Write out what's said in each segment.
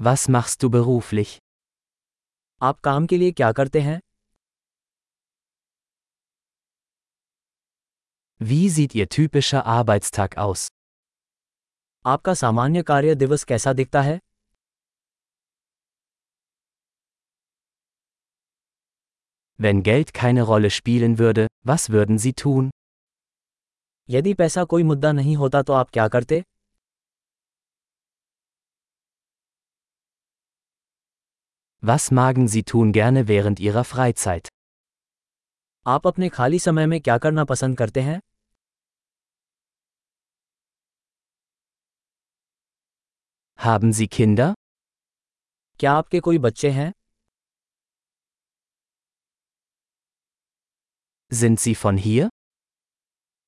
Was machst du beruflich? आप काम के लिए क्या करते हैं Wie sieht Ihr typischer Arbeitstag aus? आपका सामान्य कार्य दिवस कैसा दिखता है Wenn Geld keine Rolle spielen würde, was würden Sie tun? यदि पैसा कोई मुद्दा नहीं होता तो आप क्या करते Was magen Sie tun gerne während Ihrer Freizeit? आप अपने खाली समय में क्या करना पसंद करते हैं Haben Sie Kinder? क्या आपके कोई बच्चे हैं Sind Sie von hier?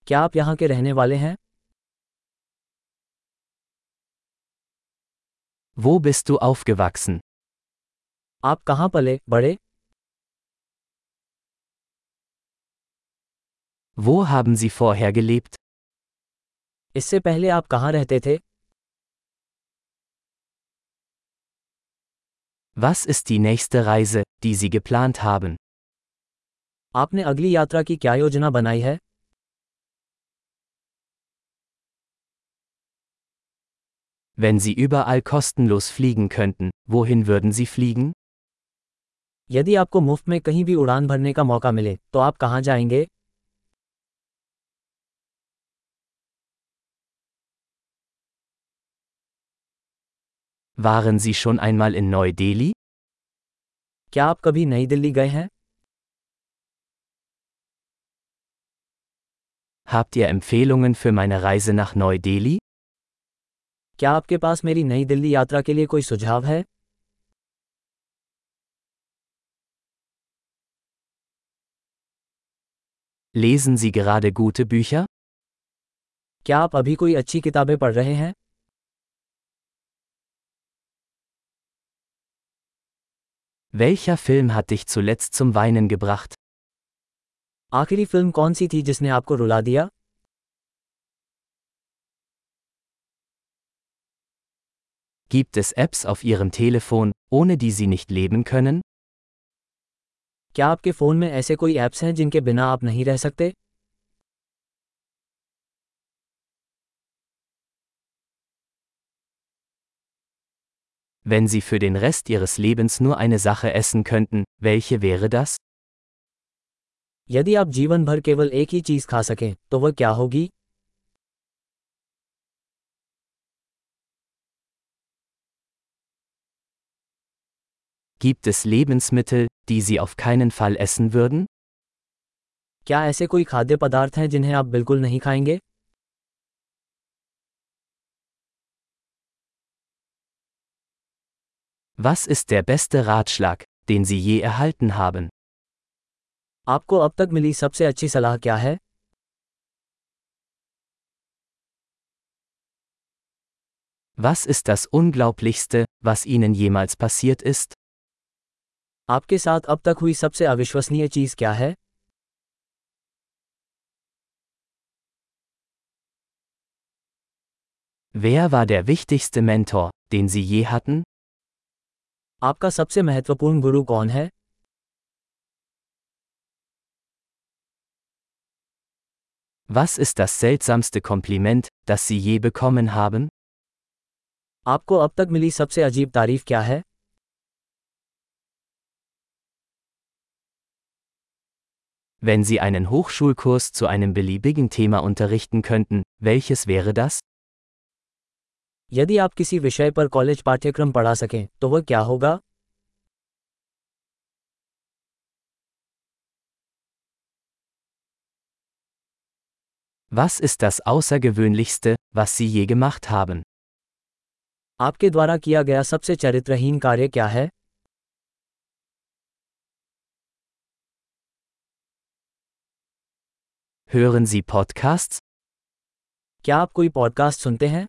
क्या आप यहाँ के रहने वाले हैं Wo bist du aufgewachsen? आप कहाँ पले बड़े Wo haben Sie vorher gelebt? इससे पहले आप कहाँ रहते थे Was ist die nächste Reise, die Sie geplant haben? आपने अगली यात्रा की क्या योजना बनाई है Wenn Sie überall kostenlos fliegen könnten, wohin würden Sie fliegen? यदि आपको मुफ़्त में कहीं भी उड़ान भरने का मौका मिले तो आप कहाँ जाएँगे Waren Sie schon einmal in Neu-Delhi? क्या आप कभी नई दिल्ली गए हैं Habt ihr Empfehlungen für meine Reise nach Neu-Delhi? क्या आपके पास मेरी नई दिल्ली यात्रा के लिए कोई सुझाव है Lesen Sie gerade gute Bücher? क्या आप अभी कोई अच्छी किताबें पढ़ रहे हैं Welcher Film hat dich zuletzt zum Weinen gebracht? आखिरी फिल्म कौन सी थी जिसने आपको रुला दिया Gibt es Apps auf Ihrem Telefon, ohne die Sie nicht leben können? क्या आपके फ़ोन में ऐसे कोई ऐप्स हैं जिनके बिना आप नहीं रह सकते Wenn Sie für den Rest Ihres Lebens nur eine Sache essen könnten, welche wäre das? यदि आप जीवन भर केवल एक ही चीज़ खा सकें तो वह क्या होगी Gibt es Lebensmittel, die Sie auf keinen Fall essen würden? क्या ऐसे कोई खाद्य पदार्थ हैं जिन्हें आप बिल्कुल नहीं खाएंगे Was ist der beste Ratschlag, den Sie je erhalten haben? आपको अब तक मिली सबसे अच्छी सलाह क्या है Was ist das Unglaublichste, was Ihnen jemals passiert ist? आपके साथ अब तक हुई सबसे अविश्वसनीय चीज़ क्या है Wer war der wichtigste Mentor, den Sie je hatten? आपका सबसे महत्वपूर्ण गुरु कौन है Was ist das seltsamste Kompliment, das Sie je bekommen haben? आपको अब तक मिली सबसे अजीब तारीफ क्या है Wenn Sie einen Hochschulkurs zu einem beliebigen Thema unterrichten könnten, welches wäre das? यदि आप किसी विषय पर कॉलेज पाठ्यक्रम पढ़ा सकें तो वह क्या होगा Was ist das Außergewöhnlichste, was Sie je gemacht haben? आपके द्वारा किया गया सबसे चरित्रहीन कार्य क्या है Hören Sie Podcasts? क्या आप कोई पॉडकास्ट सुनते हैं